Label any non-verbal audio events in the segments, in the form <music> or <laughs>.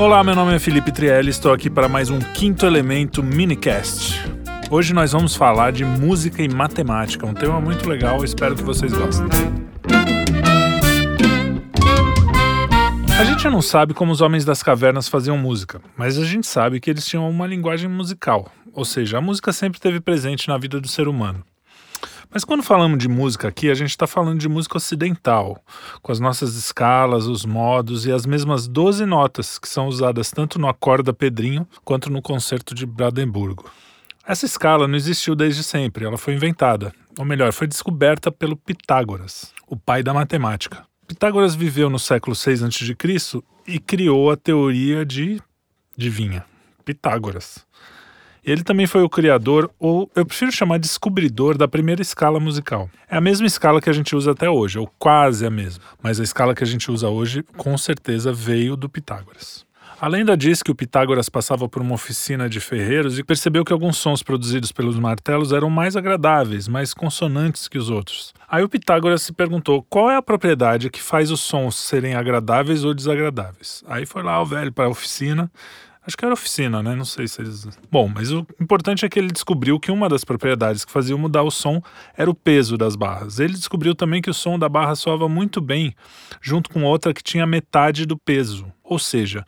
Olá, meu nome é Felipe Trielli, estou aqui para mais um Quinto Elemento Minicast. Hoje nós vamos falar de música e matemática, um tema muito legal, espero que vocês gostem. A gente não sabe como os homens das cavernas faziam música, mas a gente sabe que eles tinham uma linguagem musical, ou seja, a música sempre esteve presente na vida do ser humano. Mas quando falamos de música aqui, a gente está falando de música ocidental, com as nossas escalas, os modos e as mesmas 12 notas que são usadas tanto no Acorda Pedrinho quanto no Concerto de Brandemburgo. Essa escala não existiu desde sempre, ela foi inventada, ou melhor, foi descoberta pelo Pitágoras, o pai da matemática. Pitágoras viveu no século 6 a.C. e criou a teoria de adivinha, Pitágoras. Ele também foi o criador, ou eu prefiro chamar de descobridor, da primeira escala musical. É a mesma escala que a gente usa até hoje, ou quase a mesma, mas a escala que a gente usa hoje com certeza veio do Pitágoras. A lenda diz que o Pitágoras passava por uma oficina de ferreiros e percebeu que alguns sons produzidos pelos martelos eram mais agradáveis, mais consonantes que os outros. Aí o Pitágoras se perguntou qual é a propriedade que faz os sons serem agradáveis ou desagradáveis. Aí foi lá o velho para a oficina, Acho que era oficina, né? Não sei se eles. Bom, mas o importante é que ele descobriu que uma das propriedades que fazia mudar o som era o peso das barras. Ele descobriu também que o som da barra soava muito bem junto com outra que tinha metade do peso. Ou seja,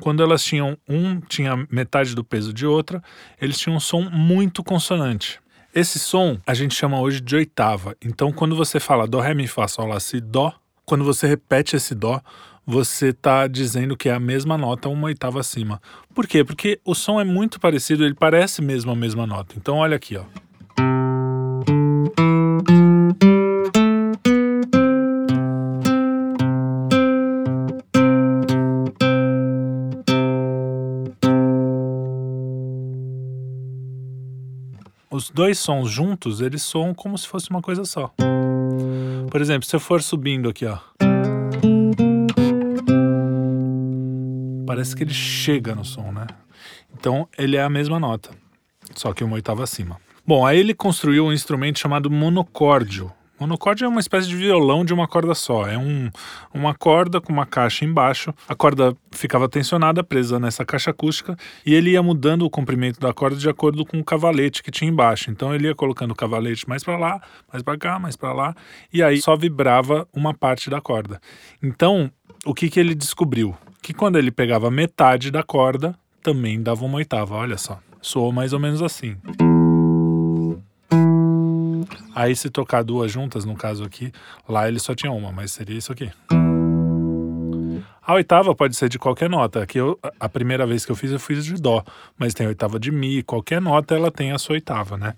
quando elas tinham um tinha metade do peso de outra, eles tinham um som muito consonante. Esse som a gente chama hoje de oitava. Então, quando você fala dó, ré, mi, fá, sol, lá, si, dó, quando você repete esse dó, você está dizendo que é a mesma nota uma oitava acima. Por quê? Porque o som é muito parecido, ele parece mesmo a mesma nota. Então olha aqui, ó. Os dois sons juntos, eles soam como se fosse uma coisa só. Por exemplo, se eu for subindo aqui, ó. parece que ele chega no som, né? Então ele é a mesma nota, só que uma oitava acima. Bom, aí ele construiu um instrumento chamado monocórdio. Monocórdio é uma espécie de violão de uma corda só. É um, uma corda com uma caixa embaixo. A corda ficava tensionada, presa nessa caixa acústica, e ele ia mudando o comprimento da corda de acordo com o cavalete que tinha embaixo. Então ele ia colocando o cavalete mais para lá, mais para cá, mais para lá, e aí só vibrava uma parte da corda. Então, o que, que ele descobriu? que quando ele pegava metade da corda, também dava uma oitava. Olha só, soou mais ou menos assim. Aí se tocar duas juntas, no caso aqui, lá ele só tinha uma, mas seria isso aqui. A oitava pode ser de qualquer nota. Aqui eu, a primeira vez que eu fiz, eu fiz de dó, mas tem oitava de mi. Qualquer nota ela tem a sua oitava, né?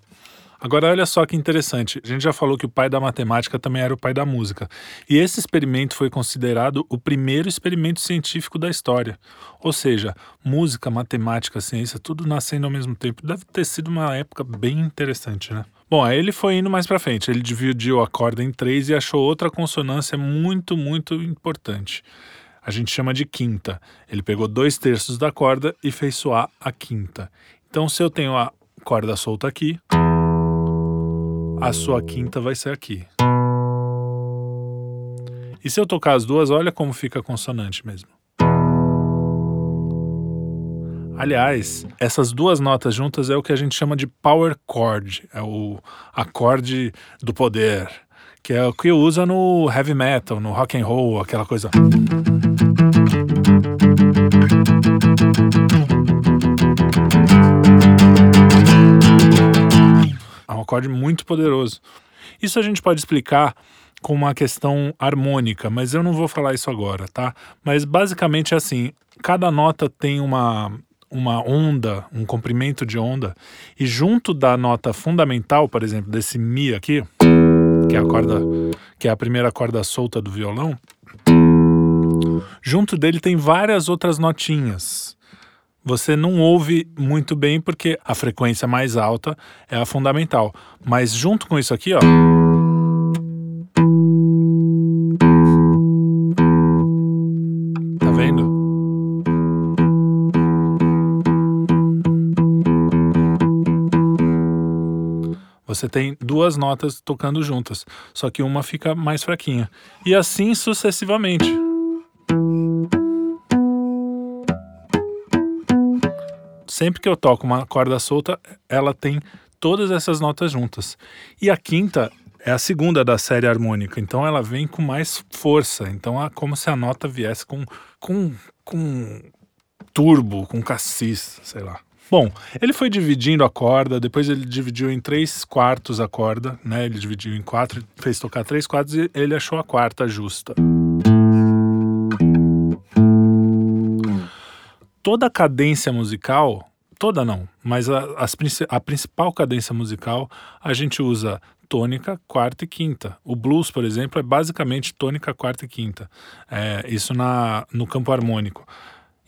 Agora, olha só que interessante. A gente já falou que o pai da matemática também era o pai da música. E esse experimento foi considerado o primeiro experimento científico da história. Ou seja, música, matemática, ciência, tudo nascendo ao mesmo tempo. Deve ter sido uma época bem interessante, né? Bom, aí ele foi indo mais para frente. Ele dividiu a corda em três e achou outra consonância muito, muito importante. A gente chama de quinta. Ele pegou dois terços da corda e fez soar a quinta. Então, se eu tenho a corda solta aqui a sua quinta vai ser aqui. E se eu tocar as duas, olha como fica a consonante mesmo. Aliás, essas duas notas juntas é o que a gente chama de power chord, é o acorde do poder, que é o que usa no heavy metal, no rock and roll, aquela coisa. acorde muito poderoso. Isso a gente pode explicar com uma questão harmônica, mas eu não vou falar isso agora, tá? Mas basicamente é assim: cada nota tem uma, uma onda, um comprimento de onda, e junto da nota fundamental, por exemplo, desse Mi aqui, que é a corda, que é a primeira corda solta do violão, junto dele tem várias outras notinhas você não ouve muito bem porque a frequência mais alta é a fundamental. Mas junto com isso aqui, ó. Você tem duas notas tocando juntas, só que uma fica mais fraquinha. E assim sucessivamente. sempre que eu toco uma corda solta, ela tem todas essas notas juntas. E a quinta é a segunda da série harmônica, então ela vem com mais força. Então é como se a nota viesse com, com, com turbo, com cassis, sei lá. Bom, ele foi dividindo a corda, depois ele dividiu em três quartos a corda, né? Ele dividiu em quatro, fez tocar três quartos e ele achou a quarta justa. Toda a cadência musical, toda não, mas a, as, a principal cadência musical a gente usa tônica, quarta e quinta. O blues, por exemplo, é basicamente tônica, quarta e quinta. É, isso na, no campo harmônico.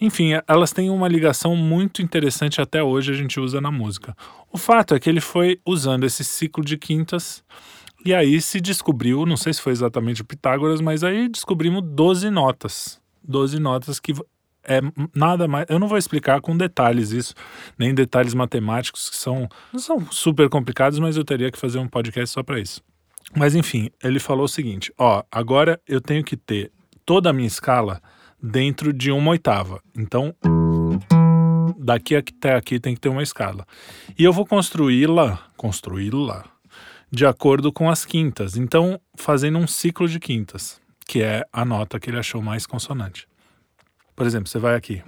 Enfim, elas têm uma ligação muito interessante até hoje a gente usa na música. O fato é que ele foi usando esse ciclo de quintas e aí se descobriu, não sei se foi exatamente o Pitágoras, mas aí descobrimos 12 notas. 12 notas que é nada mais. Eu não vou explicar com detalhes isso, nem detalhes matemáticos que são, são super complicados, mas eu teria que fazer um podcast só para isso. Mas enfim, ele falou o seguinte: ó, agora eu tenho que ter toda a minha escala dentro de uma oitava. Então, daqui até aqui tem que ter uma escala. E eu vou construí-la, construí-la, de acordo com as quintas. Então, fazendo um ciclo de quintas, que é a nota que ele achou mais consonante. Por exemplo, você vai aqui.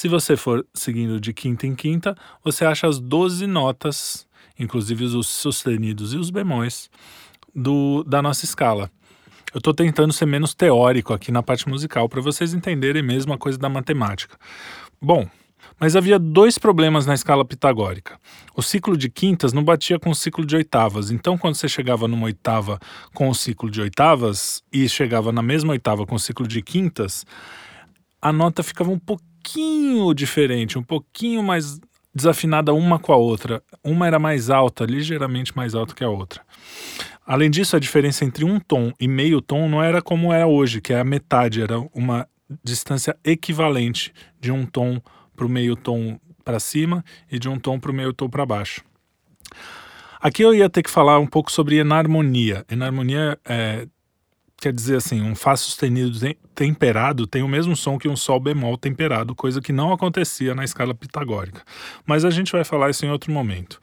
Se você for seguindo de quinta em quinta, você acha as 12 notas, inclusive os sustenidos e os bemóis, do, da nossa escala. Eu estou tentando ser menos teórico aqui na parte musical para vocês entenderem mesmo a coisa da matemática. Bom, mas havia dois problemas na escala pitagórica. O ciclo de quintas não batia com o ciclo de oitavas. Então, quando você chegava numa oitava com o ciclo de oitavas e chegava na mesma oitava com o ciclo de quintas, a nota ficava um pouquinho pouquinho diferente, um pouquinho mais desafinada uma com a outra. Uma era mais alta, ligeiramente mais alta que a outra. Além disso, a diferença entre um tom e meio tom não era como é hoje, que é a metade, era uma distância equivalente de um tom para o meio tom para cima e de um tom para o meio tom para baixo. Aqui eu ia ter que falar um pouco sobre enarmonia. Enarmonia é, quer dizer assim, um Fá sustenido temperado tem o mesmo som que um Sol bemol temperado, coisa que não acontecia na escala pitagórica. Mas a gente vai falar isso em outro momento.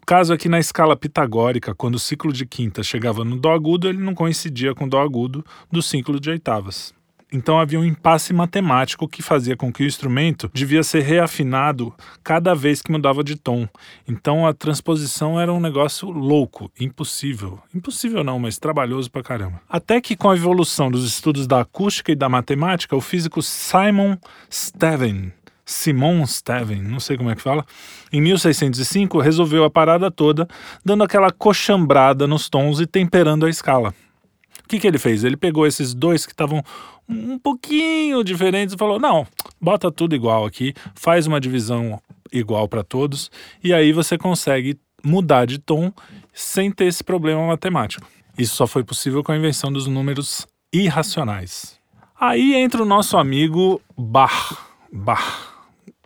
O caso é que na escala pitagórica, quando o ciclo de quinta chegava no Dó agudo, ele não coincidia com o Dó agudo do ciclo de oitavas. Então havia um impasse matemático que fazia com que o instrumento devia ser reafinado cada vez que mudava de tom. Então a transposição era um negócio louco, impossível. Impossível não, mas trabalhoso pra caramba. Até que com a evolução dos estudos da acústica e da matemática, o físico Simon Steven Simon Steven, não sei como é que fala, em 1605 resolveu a parada toda, dando aquela coxambrada nos tons e temperando a escala. Que, que ele fez? Ele pegou esses dois que estavam um pouquinho diferentes e falou: não, bota tudo igual aqui, faz uma divisão igual para todos, e aí você consegue mudar de tom sem ter esse problema matemático. Isso só foi possível com a invenção dos números irracionais. Aí entra o nosso amigo Bach. Bach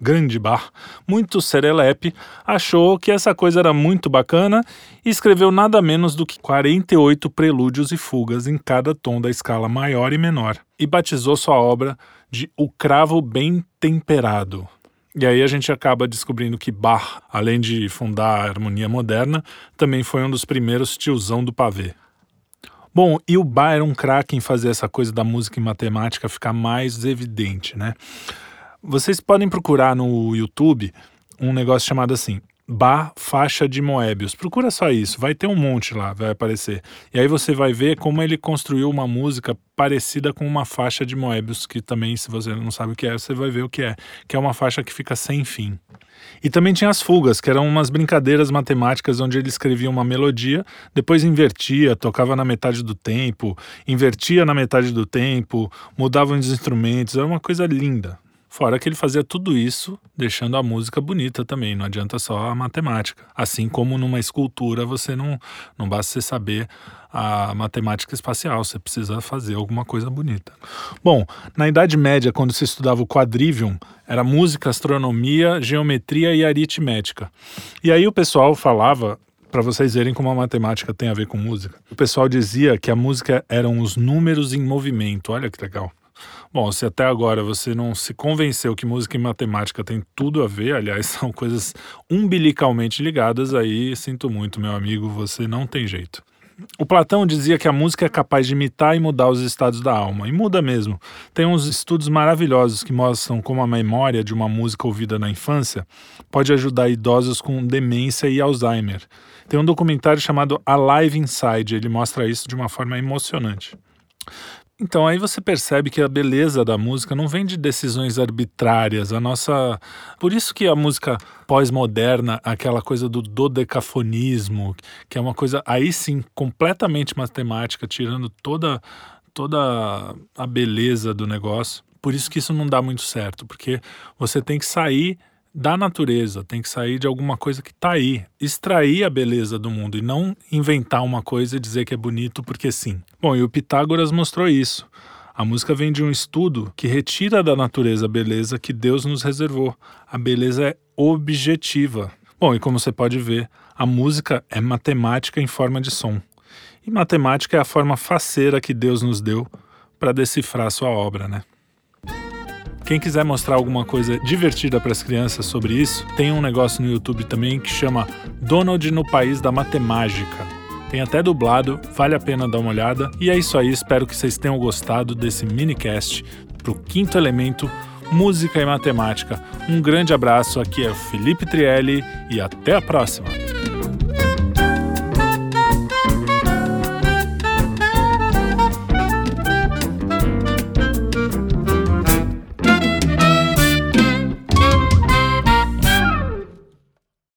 grande bar, muito serelepe, achou que essa coisa era muito bacana e escreveu nada menos do que 48 prelúdios e fugas em cada tom da escala maior e menor, e batizou sua obra de O Cravo Bem Temperado. E aí a gente acaba descobrindo que Bach, além de fundar a harmonia moderna, também foi um dos primeiros tiozão do pavê. Bom, e o Bach era um craque em fazer essa coisa da música e matemática ficar mais evidente, né? Vocês podem procurar no YouTube um negócio chamado assim, Bar Faixa de Moebius. Procura só isso, vai ter um monte lá, vai aparecer. E aí você vai ver como ele construiu uma música parecida com uma faixa de Moebius, que também, se você não sabe o que é, você vai ver o que é, que é uma faixa que fica sem fim. E também tinha as fugas, que eram umas brincadeiras matemáticas onde ele escrevia uma melodia, depois invertia, tocava na metade do tempo, invertia na metade do tempo, mudava os instrumentos, era uma coisa linda. Fora que ele fazia tudo isso deixando a música bonita também, não adianta só a matemática. Assim como numa escultura você não, não basta você saber a matemática espacial, você precisa fazer alguma coisa bonita. Bom, na Idade Média, quando se estudava o quadrivium, era música, astronomia, geometria e aritmética. E aí o pessoal falava para vocês verem como a matemática tem a ver com música. O pessoal dizia que a música eram os números em movimento. Olha que legal. Bom, se até agora você não se convenceu que música e matemática tem tudo a ver, aliás, <laughs> são coisas umbilicalmente ligadas, aí sinto muito, meu amigo, você não tem jeito. O Platão dizia que a música é capaz de imitar e mudar os estados da alma, e muda mesmo. Tem uns estudos maravilhosos que mostram como a memória de uma música ouvida na infância pode ajudar idosos com demência e Alzheimer. Tem um documentário chamado Alive Inside, ele mostra isso de uma forma emocionante. Então aí você percebe que a beleza da música não vem de decisões arbitrárias. A nossa, por isso que a música pós-moderna, aquela coisa do dodecafonismo, que é uma coisa aí sim completamente matemática, tirando toda toda a beleza do negócio. Por isso que isso não dá muito certo, porque você tem que sair da natureza, tem que sair de alguma coisa que está aí, extrair a beleza do mundo e não inventar uma coisa e dizer que é bonito porque sim. Bom, e o Pitágoras mostrou isso. A música vem de um estudo que retira da natureza a beleza que Deus nos reservou. A beleza é objetiva. Bom, e como você pode ver, a música é matemática em forma de som. E matemática é a forma faceira que Deus nos deu para decifrar sua obra, né? Quem quiser mostrar alguma coisa divertida para as crianças sobre isso, tem um negócio no YouTube também que chama Donald no País da Matemática. Tem até dublado, vale a pena dar uma olhada. E é isso aí, espero que vocês tenham gostado desse minicast pro quinto elemento, música e matemática. Um grande abraço, aqui é o Felipe Trielli e até a próxima!